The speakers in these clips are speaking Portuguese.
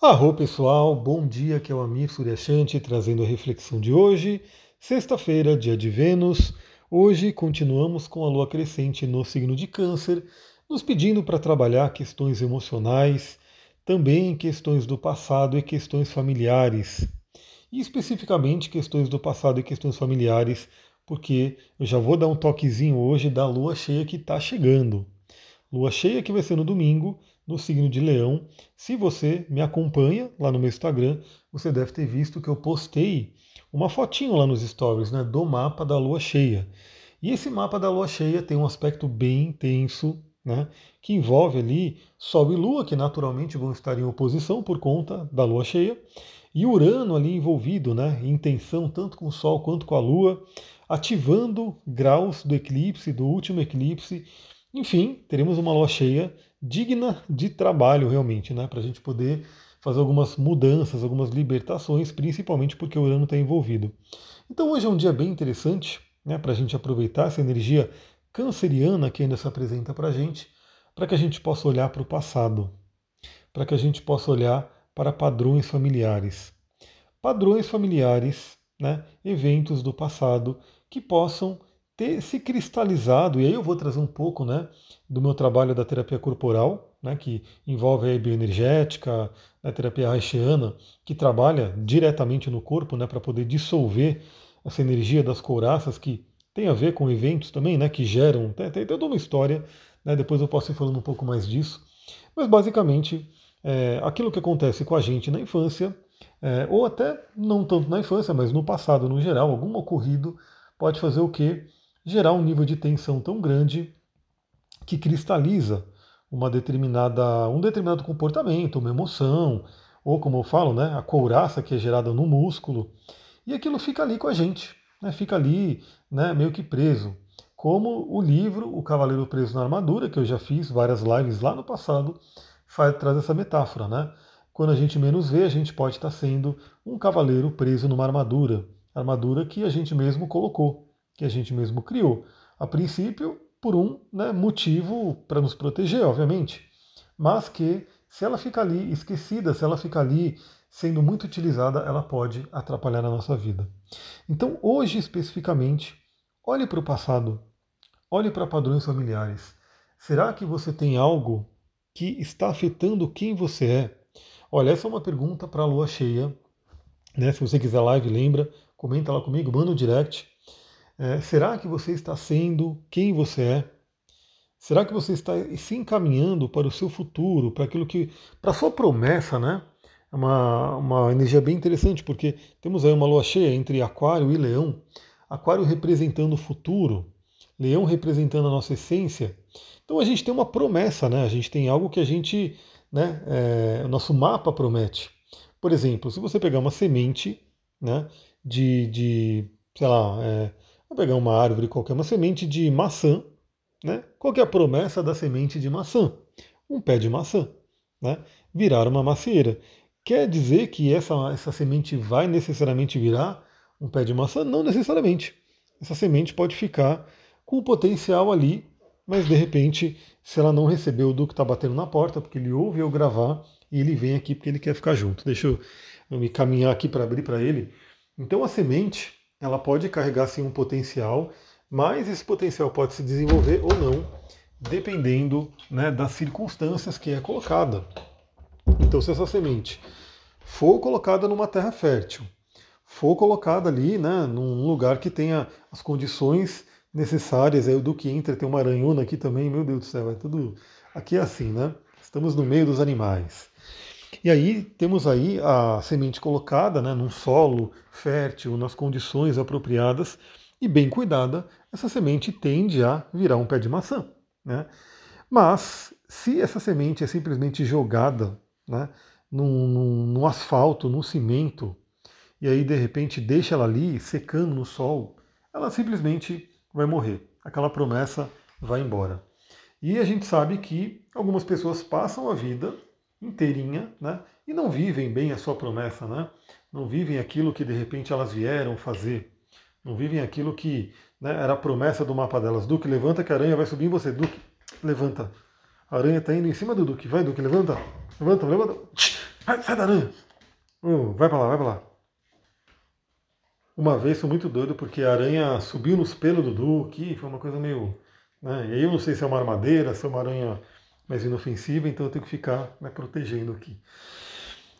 Arro pessoal, bom dia, que é o Amir Suryashanti trazendo a reflexão de hoje, sexta-feira, dia de Vênus. Hoje continuamos com a lua crescente no signo de Câncer, nos pedindo para trabalhar questões emocionais, também questões do passado e questões familiares. E especificamente questões do passado e questões familiares, porque eu já vou dar um toquezinho hoje da lua cheia que está chegando. Lua cheia que vai ser no domingo, no signo de Leão. Se você me acompanha lá no meu Instagram, você deve ter visto que eu postei uma fotinho lá nos stories né, do mapa da lua cheia. E esse mapa da lua cheia tem um aspecto bem intenso, né, que envolve ali Sol e Lua, que naturalmente vão estar em oposição por conta da lua cheia, e Urano ali envolvido, né, em tensão tanto com o Sol quanto com a Lua, ativando graus do eclipse, do último eclipse. Enfim, teremos uma lua cheia digna de trabalho realmente, né? Para a gente poder fazer algumas mudanças, algumas libertações, principalmente porque o Urano está envolvido. Então hoje é um dia bem interessante, né? Para a gente aproveitar essa energia canceriana que ainda se apresenta para a gente, para que a gente possa olhar para o passado, para que a gente possa olhar para padrões familiares. Padrões familiares, né? eventos do passado que possam ter se cristalizado, e aí eu vou trazer um pouco né, do meu trabalho da terapia corporal, né, que envolve a bioenergética, a terapia haitiana, que trabalha diretamente no corpo né, para poder dissolver essa energia das couraças, que tem a ver com eventos também, né, que geram, tem, tem toda uma história, né, depois eu posso ir falando um pouco mais disso, mas basicamente é, aquilo que acontece com a gente na infância, é, ou até não tanto na infância, mas no passado no geral, algum ocorrido pode fazer o quê? Gerar um nível de tensão tão grande que cristaliza uma determinada, um determinado comportamento, uma emoção, ou como eu falo, né, a couraça que é gerada no músculo, e aquilo fica ali com a gente, né, fica ali né, meio que preso. Como o livro O Cavaleiro Preso na Armadura, que eu já fiz várias lives lá no passado, faz, traz essa metáfora. Né? Quando a gente menos vê, a gente pode estar sendo um cavaleiro preso numa armadura, armadura que a gente mesmo colocou que a gente mesmo criou. A princípio, por um né, motivo para nos proteger, obviamente, mas que se ela fica ali esquecida, se ela fica ali sendo muito utilizada, ela pode atrapalhar a nossa vida. Então, hoje especificamente, olhe para o passado, olhe para padrões familiares. Será que você tem algo que está afetando quem você é? Olha, essa é uma pergunta para a lua cheia. Né? Se você quiser live, lembra, comenta lá comigo, manda um direct. É, será que você está sendo quem você é? Será que você está se encaminhando para o seu futuro, para aquilo que. para a sua promessa, né? É uma, uma energia bem interessante, porque temos aí uma lua cheia entre Aquário e Leão. Aquário representando o futuro, Leão representando a nossa essência. Então a gente tem uma promessa, né? A gente tem algo que a gente. Né, é, o nosso mapa promete. Por exemplo, se você pegar uma semente né, de, de sei lá, é, Vou pegar uma árvore qualquer, uma semente de maçã, né? Qual é a promessa da semente de maçã? Um pé de maçã, né? Virar uma macieira. Quer dizer que essa, essa semente vai necessariamente virar um pé de maçã? Não necessariamente. Essa semente pode ficar com o potencial ali, mas de repente, se ela não recebeu o que está batendo na porta, porque ele ouve eu gravar e ele vem aqui porque ele quer ficar junto. Deixa eu, eu me caminhar aqui para abrir para ele. Então a semente, ela pode carregar sim um potencial, mas esse potencial pode se desenvolver ou não, dependendo né, das circunstâncias que é colocada. Então, se essa semente for colocada numa terra fértil, for colocada ali né, num lugar que tenha as condições necessárias, aí do que entra, tem uma aranhona aqui também, meu Deus do céu, é tudo. Aqui é assim, né? Estamos no meio dos animais. E aí temos aí a semente colocada né, num solo fértil, nas condições apropriadas e bem cuidada, essa semente tende a virar um pé de maçã. Né? Mas se essa semente é simplesmente jogada né, num, num, num asfalto, num cimento, e aí de repente deixa ela ali secando no sol, ela simplesmente vai morrer. Aquela promessa vai embora. E a gente sabe que algumas pessoas passam a vida inteirinha, né? E não vivem bem a sua promessa, né? Não vivem aquilo que de repente elas vieram fazer. Não vivem aquilo que né, era a promessa do mapa delas. Duque, levanta que a aranha vai subir em você. Duque, levanta. A aranha está indo em cima do Duque. Vai, Duque, levanta. Levanta, levanta. Sai, sai da aranha! Vai pra lá, vai pra lá. Uma vez foi muito doido porque a aranha subiu nos pelos do Duque, foi uma coisa meio. Né? E aí eu não sei se é uma armadeira, se é uma aranha mais inofensiva, então eu tenho que ficar né, protegendo aqui.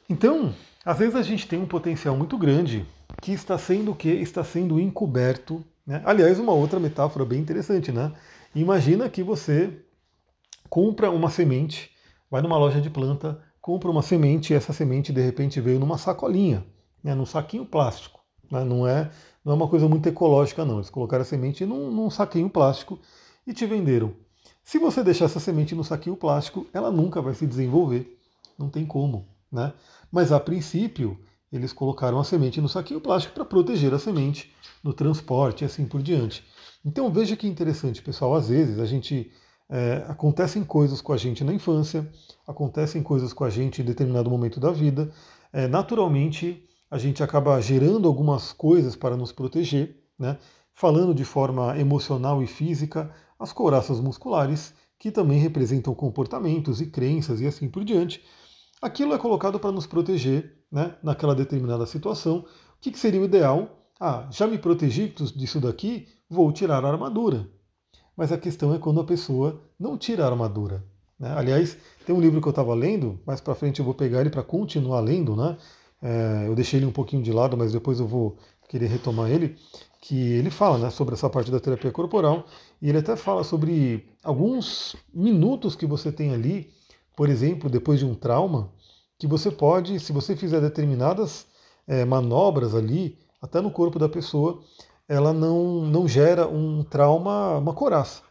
Então, às vezes a gente tem um potencial muito grande que está sendo o que? Está sendo encoberto. Né? Aliás, uma outra metáfora bem interessante, né? Imagina que você compra uma semente, vai numa loja de planta, compra uma semente e essa semente de repente veio numa sacolinha, né, num saquinho plástico. Né, não, é, não é uma coisa muito ecológica, não. Eles colocaram a semente num, num saquinho plástico e te venderam. Se você deixar essa semente no saquinho plástico, ela nunca vai se desenvolver. Não tem como. Né? Mas a princípio, eles colocaram a semente no saquinho plástico para proteger a semente no transporte e assim por diante. Então veja que interessante, pessoal. Às vezes a gente é, acontecem coisas com a gente na infância, acontecem coisas com a gente em determinado momento da vida. É, naturalmente, a gente acaba gerando algumas coisas para nos proteger, né? falando de forma emocional e física, as couraças musculares, que também representam comportamentos e crenças e assim por diante. Aquilo é colocado para nos proteger né, naquela determinada situação. O que, que seria o ideal? Ah, já me protegi disso daqui, vou tirar a armadura mas a questão é quando a pessoa não tira a armadura. Né? Aliás, tem um livro que eu estava lendo, mais para frente eu vou pegar ele para continuar lendo, né? É, eu deixei ele um pouquinho de lado, mas depois eu vou querer retomar ele, que ele fala né, sobre essa parte da terapia corporal, e ele até fala sobre alguns minutos que você tem ali, por exemplo, depois de um trauma, que você pode, se você fizer determinadas é, manobras ali, até no corpo da pessoa, ela não, não gera um trauma, uma coraça.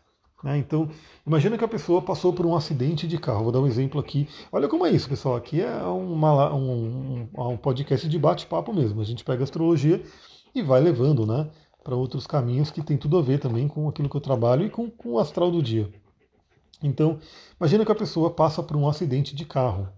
Né? Então, imagina que a pessoa passou por um acidente de carro. Vou dar um exemplo aqui. Olha como é isso, pessoal. Aqui é uma, um, um podcast de bate-papo mesmo. A gente pega astrologia e vai levando né, para outros caminhos que tem tudo a ver também com aquilo que eu trabalho e com, com o astral do dia. Então, imagina que a pessoa passa por um acidente de carro.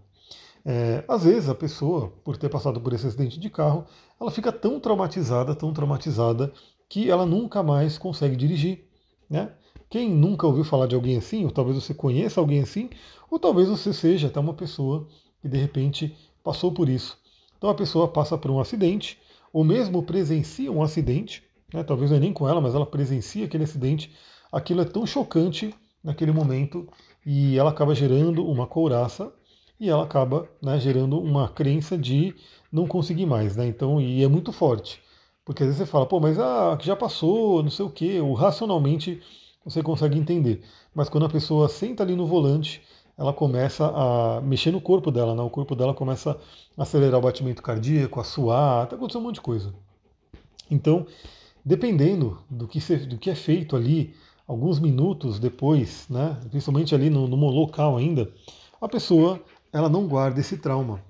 É, às vezes a pessoa, por ter passado por esse acidente de carro, ela fica tão traumatizada, tão traumatizada, que ela nunca mais consegue dirigir. Né? Quem nunca ouviu falar de alguém assim, ou talvez você conheça alguém assim, ou talvez você seja até uma pessoa que de repente passou por isso. Então a pessoa passa por um acidente, ou mesmo presencia um acidente, né? talvez não é nem com ela, mas ela presencia aquele acidente, aquilo é tão chocante naquele momento e ela acaba gerando uma couraça e ela acaba né, gerando uma crença de não conseguir mais, né? Então, e é muito forte. Porque às vezes você fala, pô, mas ah, já passou, não sei o quê, ou racionalmente você consegue entender. Mas quando a pessoa senta ali no volante, ela começa a mexer no corpo dela, né? O corpo dela começa a acelerar o batimento cardíaco, a suar, até acontecer um monte de coisa. Então, dependendo do que, se, do que é feito ali, alguns minutos depois, né, principalmente ali no, no local ainda, a pessoa ela não guarda esse trauma.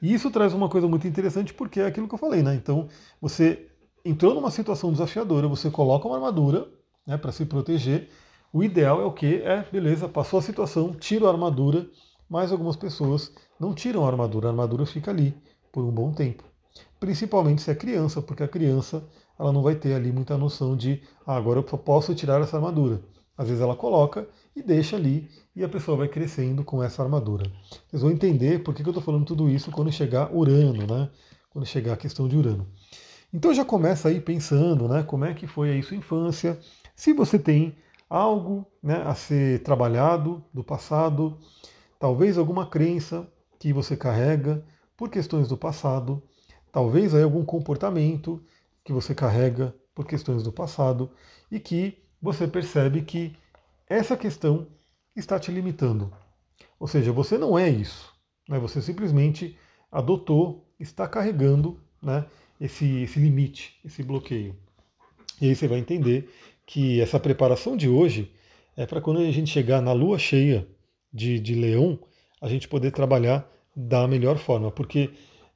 E isso traz uma coisa muito interessante porque é aquilo que eu falei, né? Então, você entrou numa situação desafiadora, você coloca uma armadura né, para se proteger. O ideal é o que? É, beleza, passou a situação, tira a armadura, mas algumas pessoas não tiram a armadura, a armadura fica ali por um bom tempo. Principalmente se é criança, porque a criança ela não vai ter ali muita noção de ah, agora eu posso tirar essa armadura. Às vezes ela coloca e deixa ali e a pessoa vai crescendo com essa armadura. Vocês vão entender por que eu estou falando tudo isso quando chegar Urano, né? Quando chegar a questão de Urano. Então já começa aí pensando, né? Como é que foi aí sua infância? Se você tem algo né, a ser trabalhado do passado, talvez alguma crença que você carrega por questões do passado, talvez aí algum comportamento que você carrega por questões do passado e que você percebe que essa questão está te limitando. Ou seja, você não é isso. Né? Você simplesmente adotou, está carregando né, esse, esse limite, esse bloqueio. E aí você vai entender que essa preparação de hoje é para quando a gente chegar na lua cheia de, de leão, a gente poder trabalhar da melhor forma. Porque,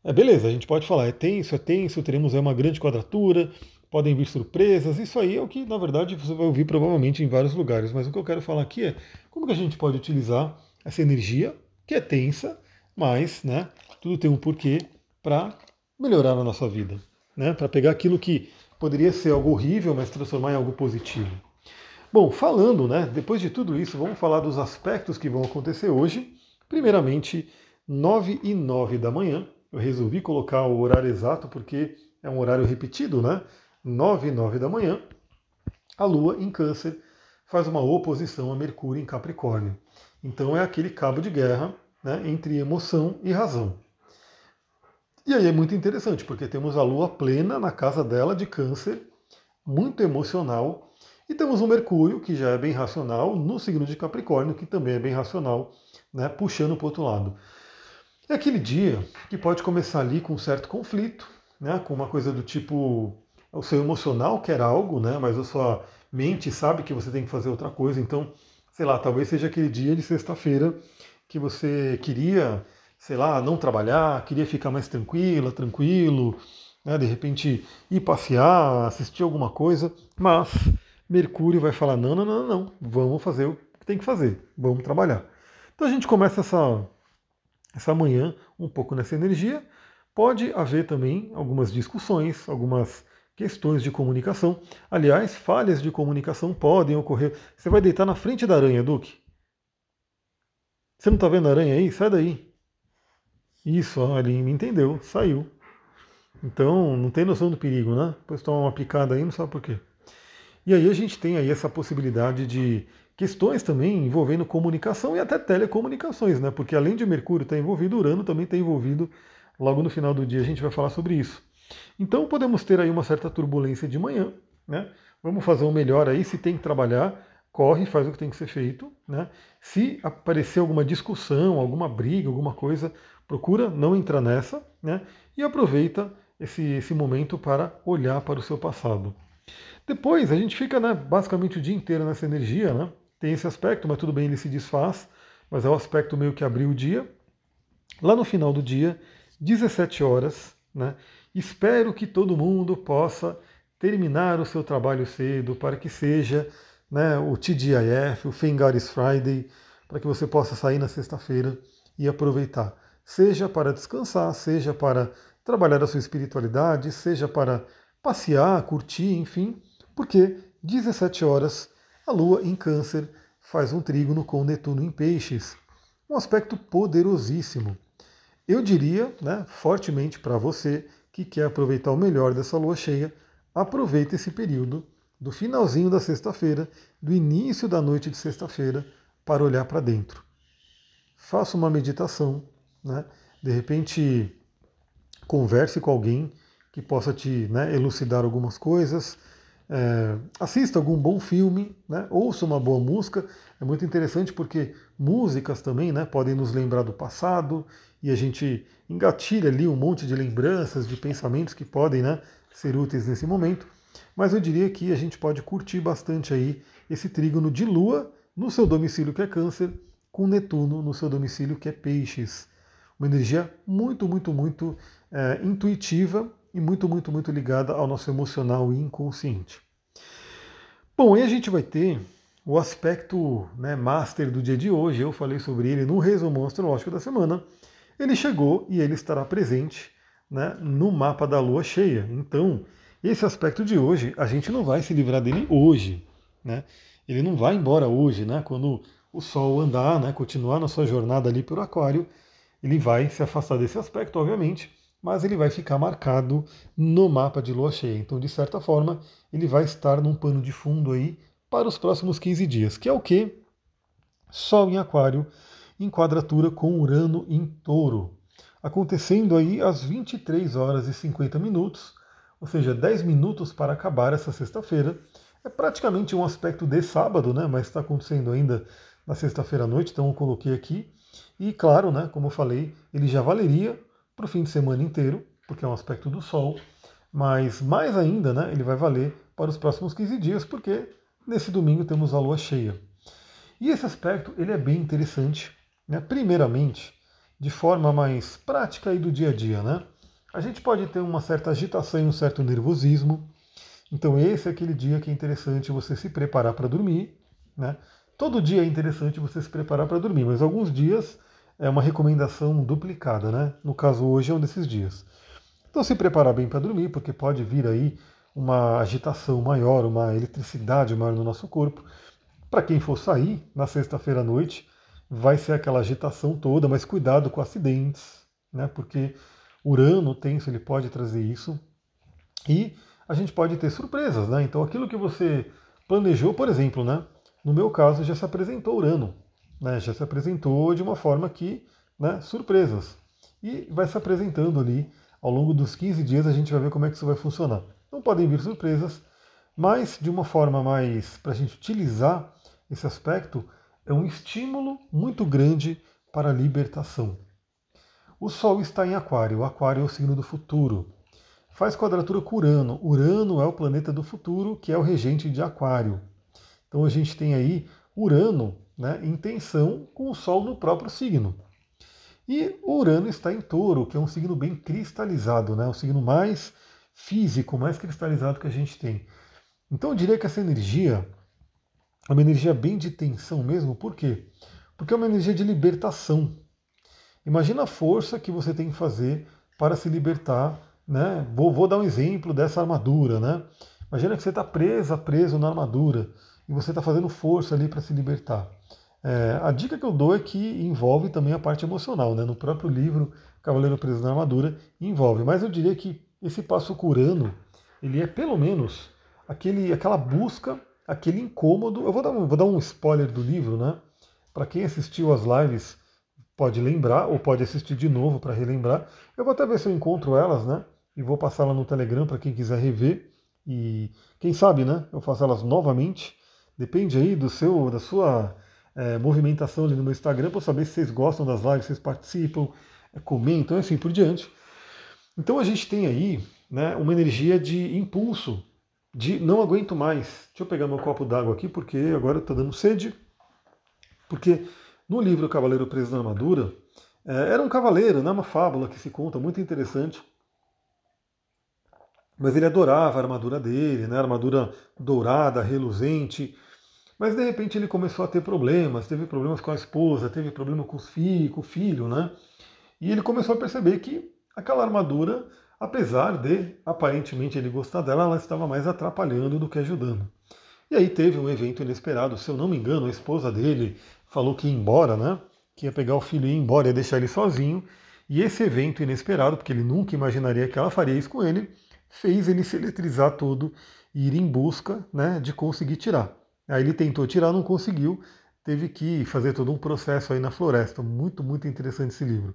é beleza, a gente pode falar, é tenso, é tenso, teremos uma grande quadratura, podem vir surpresas. Isso aí é o que, na verdade, você vai ouvir provavelmente em vários lugares. Mas o que eu quero falar aqui é como que a gente pode utilizar essa energia, que é tensa, mas né, tudo tem um porquê para melhorar a nossa vida. Né, para pegar aquilo que poderia ser algo horrível, mas transformar em algo positivo. Bom, falando, né, depois de tudo isso, vamos falar dos aspectos que vão acontecer hoje. Primeiramente, 9 e 9 da manhã. Eu resolvi colocar o horário exato porque é um horário repetido, né? 9 e 9 da manhã. A Lua em Câncer faz uma oposição a Mercúrio em Capricórnio. Então é aquele cabo de guerra né, entre emoção e razão. E aí é muito interessante, porque temos a Lua plena na casa dela de Câncer, muito emocional, e temos o Mercúrio, que já é bem racional, no signo de Capricórnio, que também é bem racional, né, puxando para o outro lado. É aquele dia que pode começar ali com um certo conflito, né, com uma coisa do tipo, o seu emocional quer algo, né, mas a sua mente sabe que você tem que fazer outra coisa, então, sei lá, talvez seja aquele dia de sexta-feira que você queria, sei lá, não trabalhar, queria ficar mais tranquila, tranquilo, né, de repente ir passear, assistir alguma coisa, mas Mercúrio vai falar: não, não, não, não, vamos fazer o que tem que fazer, vamos trabalhar. Então a gente começa essa, essa manhã um pouco nessa energia. Pode haver também algumas discussões, algumas questões de comunicação. Aliás, falhas de comunicação podem ocorrer. Você vai deitar na frente da aranha, Duque? Você não está vendo a aranha aí? Sai daí. Isso, ele me entendeu, saiu. Então, não tem noção do perigo, né? Depois toma uma picada aí, não sabe por quê. E aí a gente tem aí essa possibilidade de questões também envolvendo comunicação e até telecomunicações, né? Porque além de Mercúrio estar envolvido, Urano também está envolvido. Logo no final do dia a gente vai falar sobre isso. Então podemos ter aí uma certa turbulência de manhã, né? Vamos fazer o melhor aí, se tem que trabalhar, corre, faz o que tem que ser feito. Né? Se aparecer alguma discussão, alguma briga, alguma coisa, procura não entrar nessa né? e aproveita esse, esse momento para olhar para o seu passado. Depois a gente fica né, basicamente o dia inteiro nessa energia, né? tem esse aspecto, mas tudo bem, ele se desfaz, mas é o aspecto meio que abriu o dia. Lá no final do dia, 17 horas, né? espero que todo mundo possa terminar o seu trabalho cedo para que seja né, o TGIF, o Fengaris Friday, para que você possa sair na sexta-feira e aproveitar. Seja para descansar, seja para trabalhar a sua espiritualidade, seja para passear, curtir, enfim, porque 17 horas a Lua em Câncer faz um trígono com Netuno em Peixes, um aspecto poderosíssimo. Eu diria, né, fortemente para você que quer aproveitar o melhor dessa lua cheia, aproveite esse período do finalzinho da sexta-feira, do início da noite de sexta-feira, para olhar para dentro. Faça uma meditação, né? de repente converse com alguém que possa te né, elucidar algumas coisas, é, assista algum bom filme, né, ouça uma boa música. É muito interessante porque músicas também né, podem nos lembrar do passado e a gente engatilha ali um monte de lembranças, de pensamentos que podem né, ser úteis nesse momento. Mas eu diria que a gente pode curtir bastante aí esse trígono de Lua no seu domicílio que é Câncer, com Netuno no seu domicílio que é Peixes. Uma energia muito, muito, muito é, intuitiva e muito, muito, muito ligada ao nosso emocional e inconsciente. Bom, aí a gente vai ter o aspecto né, master do dia de hoje. Eu falei sobre ele no resumo astrológico da semana. Ele chegou e ele estará presente né, no mapa da lua cheia. Então, esse aspecto de hoje, a gente não vai se livrar dele hoje, né? Ele não vai embora hoje, né? Quando o Sol andar, né, continuar na sua jornada ali pelo Aquário, ele vai se afastar desse aspecto, obviamente, mas ele vai ficar marcado no mapa de lua cheia. Então, de certa forma, ele vai estar num pano de fundo aí para os próximos 15 dias, que é o que? Sol em Aquário, em quadratura com Urano em Touro, acontecendo aí às 23 horas e 50 minutos ou seja, 10 minutos para acabar essa sexta-feira. É praticamente um aspecto de sábado, né? mas está acontecendo ainda na sexta-feira à noite, então eu coloquei aqui. E claro, né, como eu falei, ele já valeria para o fim de semana inteiro, porque é um aspecto do Sol, mas mais ainda, né, ele vai valer para os próximos 15 dias, porque nesse domingo temos a lua cheia. E esse aspecto ele é bem interessante, né, primeiramente, de forma mais prática e do dia a dia. Né? a gente pode ter uma certa agitação e um certo nervosismo. Então esse é aquele dia que é interessante você se preparar para dormir. Né? Todo dia é interessante você se preparar para dormir, mas alguns dias é uma recomendação duplicada. Né? No caso hoje é um desses dias. Então se preparar bem para dormir, porque pode vir aí uma agitação maior, uma eletricidade maior no nosso corpo. Para quem for sair na sexta-feira à noite, vai ser aquela agitação toda, mas cuidado com acidentes, né? Porque Urano tenso ele pode trazer isso e a gente pode ter surpresas, né? Então aquilo que você planejou, por exemplo, né? No meu caso já se apresentou Urano, né? Já se apresentou de uma forma que, né? Surpresas e vai se apresentando ali ao longo dos 15 dias a gente vai ver como é que isso vai funcionar. Não podem vir surpresas, mas de uma forma mais para a gente utilizar esse aspecto é um estímulo muito grande para a libertação. O Sol está em Aquário, Aquário é o signo do futuro. Faz quadratura com Urano. Urano é o planeta do futuro, que é o regente de Aquário. Então a gente tem aí Urano né, em tensão com o Sol no próprio signo. E Urano está em Touro, que é um signo bem cristalizado, né, o signo mais físico, mais cristalizado que a gente tem. Então eu diria que essa energia é uma energia bem de tensão mesmo, por quê? Porque é uma energia de libertação. Imagina a força que você tem que fazer para se libertar, né? Vou, vou dar um exemplo dessa armadura, né? Imagina que você está presa, preso na armadura e você está fazendo força ali para se libertar. É, a dica que eu dou é que envolve também a parte emocional, né? No próprio livro Cavaleiro Preso na Armadura envolve, mas eu diria que esse passo curando, ele é pelo menos aquele, aquela busca aquele incômodo. Eu vou dar um, vou dar um spoiler do livro, né? Para quem assistiu as lives pode lembrar ou pode assistir de novo para relembrar. Eu vou até ver se eu encontro elas, né? E vou passar lá no Telegram para quem quiser rever. E quem sabe, né? Eu faço elas novamente. Depende aí do seu, da sua é, movimentação ali no meu Instagram para saber se vocês gostam das lives, vocês participam, é, comentam e assim por diante. Então a gente tem aí né, uma energia de impulso de não aguento mais. Deixa eu pegar meu copo d'água aqui, porque agora está dando sede. Porque no livro Cavaleiro Preso na Armadura, é, era um cavaleiro, né, uma fábula que se conta, muito interessante. Mas ele adorava a armadura dele, né, a armadura dourada, reluzente. Mas de repente ele começou a ter problemas, teve problemas com a esposa, teve problema com, os filhos, com o filho, né? E ele começou a perceber que aquela armadura apesar de aparentemente ele gostar dela, ela estava mais atrapalhando do que ajudando. E aí teve um evento inesperado, se eu não me engano, a esposa dele falou que ia embora, né? Que ia pegar o filho e ir embora, ia deixar ele sozinho. E esse evento inesperado, porque ele nunca imaginaria que ela faria isso com ele, fez ele se eletrizar todo e ir em busca né, de conseguir tirar. Aí ele tentou tirar, não conseguiu, teve que fazer todo um processo aí na floresta. Muito, muito interessante esse livro.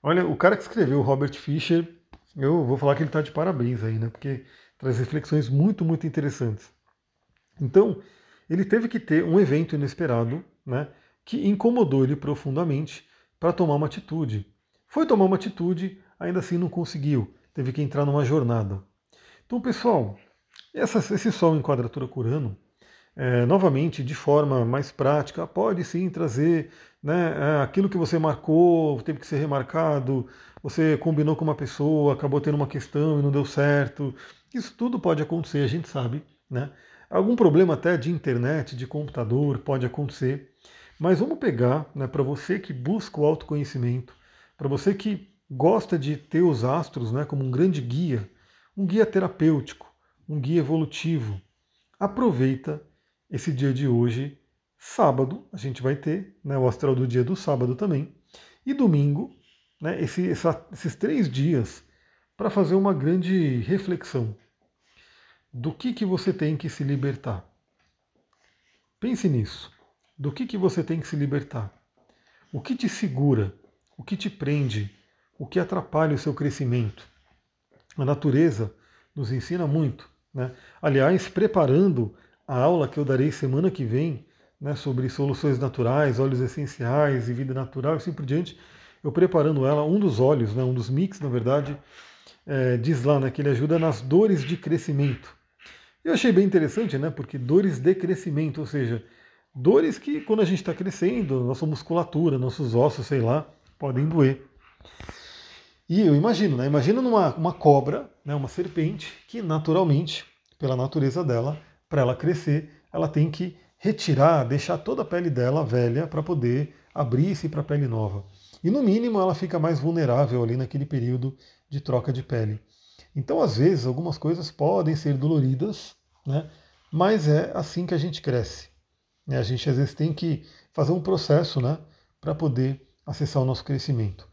Olha, o cara que escreveu, Robert Fisher, eu vou falar que ele está de parabéns aí, né? Porque traz reflexões muito, muito interessantes. Então, ele teve que ter um evento inesperado, né? Que incomodou ele profundamente para tomar uma atitude. Foi tomar uma atitude, ainda assim não conseguiu. Teve que entrar numa jornada. Então, pessoal, essa, esse Sol em quadratura curano, é, novamente, de forma mais prática, pode sim trazer né, é, aquilo que você marcou, teve que ser remarcado, você combinou com uma pessoa, acabou tendo uma questão e não deu certo. Isso tudo pode acontecer, a gente sabe. Né? Algum problema até de internet, de computador, pode acontecer. Mas vamos pegar, né, para você que busca o autoconhecimento, para você que gosta de ter os astros né, como um grande guia, um guia terapêutico, um guia evolutivo, aproveita esse dia de hoje, sábado, a gente vai ter né, o astral do dia do sábado também, e domingo, né, esse, essa, esses três dias, para fazer uma grande reflexão do que, que você tem que se libertar. Pense nisso. Do que, que você tem que se libertar? O que te segura? O que te prende? O que atrapalha o seu crescimento? A natureza nos ensina muito. Né? Aliás, preparando a aula que eu darei semana que vem né, sobre soluções naturais, óleos essenciais e vida natural e assim por diante, eu preparando ela, um dos óleos, né, um dos mix, na verdade, é, diz lá né, que ele ajuda nas dores de crescimento. Eu achei bem interessante, né, porque dores de crescimento, ou seja, dores que quando a gente está crescendo, nossa musculatura, nossos ossos, sei lá, podem doer. E eu imagino, né, imagina numa, uma cobra, né, uma serpente, que naturalmente, pela natureza dela, para ela crescer, ela tem que retirar, deixar toda a pele dela velha para poder abrir-se para a pele nova. E no mínimo ela fica mais vulnerável ali naquele período de troca de pele. Então, às vezes, algumas coisas podem ser doloridas, né? mas é assim que a gente cresce. A gente às vezes tem que fazer um processo né? para poder acessar o nosso crescimento.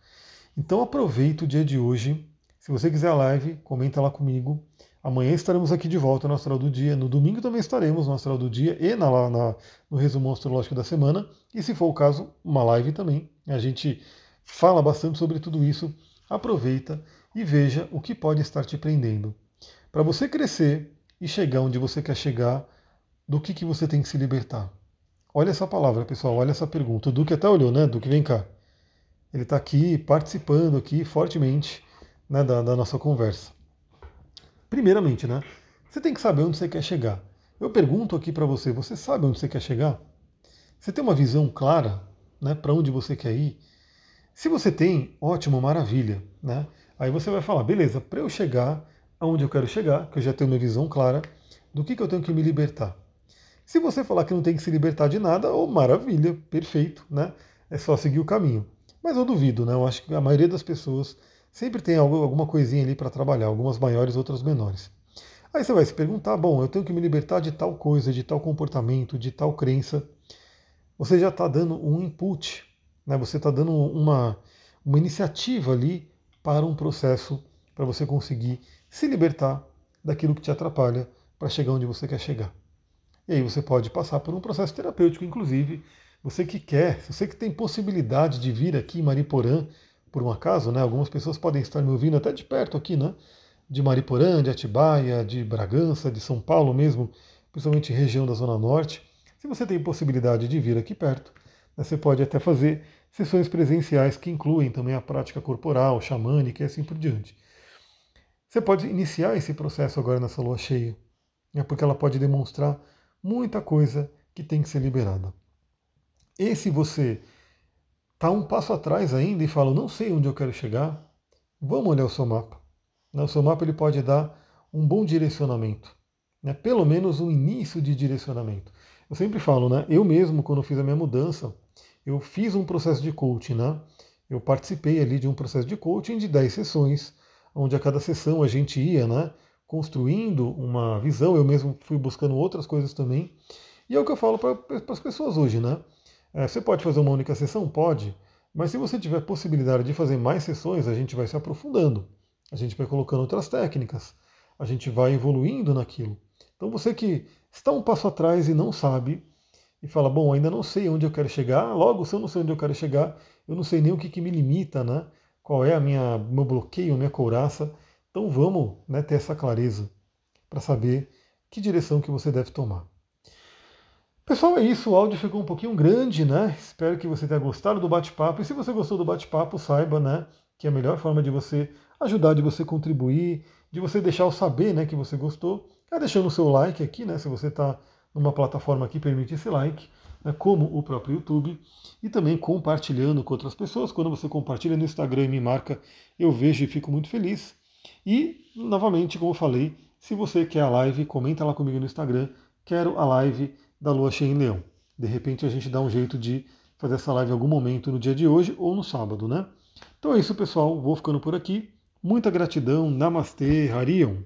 Então aproveita o dia de hoje. Se você quiser a live, comenta lá comigo. Amanhã estaremos aqui de volta no Astral do Dia. No domingo também estaremos no Astral do Dia e na, na, no resumo astrológico da semana. E se for o caso, uma live também. A gente fala bastante sobre tudo isso. Aproveita e veja o que pode estar te prendendo. Para você crescer e chegar onde você quer chegar, do que, que você tem que se libertar? Olha essa palavra, pessoal, olha essa pergunta. O Duque até olhou, né? Duque, vem cá. Ele está aqui participando aqui fortemente né, da, da nossa conversa. Primeiramente, né? Você tem que saber onde você quer chegar. Eu pergunto aqui para você, você sabe onde você quer chegar? Você tem uma visão clara, né, para onde você quer ir? Se você tem, ótimo, maravilha, né? Aí você vai falar, beleza, para eu chegar aonde eu quero chegar, que eu já tenho uma visão clara do que, que eu tenho que me libertar. Se você falar que não tem que se libertar de nada, oh, maravilha, perfeito, né? É só seguir o caminho. Mas eu duvido, né? Eu acho que a maioria das pessoas Sempre tem alguma coisinha ali para trabalhar, algumas maiores, outras menores. Aí você vai se perguntar: bom, eu tenho que me libertar de tal coisa, de tal comportamento, de tal crença. Você já está dando um input, né? você está dando uma, uma iniciativa ali para um processo para você conseguir se libertar daquilo que te atrapalha para chegar onde você quer chegar. E aí você pode passar por um processo terapêutico, inclusive. Você que quer, você que tem possibilidade de vir aqui em Mariporã por um acaso, né? Algumas pessoas podem estar me ouvindo até de perto aqui, né? De Mariporã, de Atibaia, de Bragança, de São Paulo mesmo, principalmente região da Zona Norte. Se você tem possibilidade de vir aqui perto, né, você pode até fazer sessões presenciais que incluem também a prática corporal, xamânica e assim por diante. Você pode iniciar esse processo agora nessa lua cheia, né, porque ela pode demonstrar muita coisa que tem que ser liberada. E se você está um passo atrás ainda e fala, não sei onde eu quero chegar, vamos olhar o seu mapa. Né, o seu mapa ele pode dar um bom direcionamento, né? pelo menos um início de direcionamento. Eu sempre falo, né? eu mesmo, quando fiz a minha mudança, eu fiz um processo de coaching, né? eu participei ali de um processo de coaching de 10 sessões, onde a cada sessão a gente ia né, construindo uma visão, eu mesmo fui buscando outras coisas também, e é o que eu falo para as pessoas hoje, né? É, você pode fazer uma única sessão? Pode. Mas se você tiver possibilidade de fazer mais sessões, a gente vai se aprofundando. A gente vai colocando outras técnicas. A gente vai evoluindo naquilo. Então você que está um passo atrás e não sabe, e fala, bom, ainda não sei onde eu quero chegar, logo se eu não sei onde eu quero chegar, eu não sei nem o que, que me limita, né? Qual é a minha meu bloqueio, minha couraça. Então vamos né, ter essa clareza para saber que direção que você deve tomar. Pessoal, é isso. O áudio ficou um pouquinho grande, né? Espero que você tenha gostado do bate-papo. E se você gostou do bate-papo, saiba, né, que a melhor forma de você ajudar, de você contribuir, de você deixar eu saber, né, que você gostou, é deixando o seu like aqui, né? Se você está numa plataforma que permite esse like, né, como o próprio YouTube, e também compartilhando com outras pessoas. Quando você compartilha no Instagram e me marca, eu vejo e fico muito feliz. E, novamente, como eu falei, se você quer a live, comenta lá comigo no Instagram. Quero a live da lua cheia em leão. De repente a gente dá um jeito de fazer essa live em algum momento no dia de hoje ou no sábado, né? Então é isso, pessoal. Vou ficando por aqui. Muita gratidão. Namastê, Harion.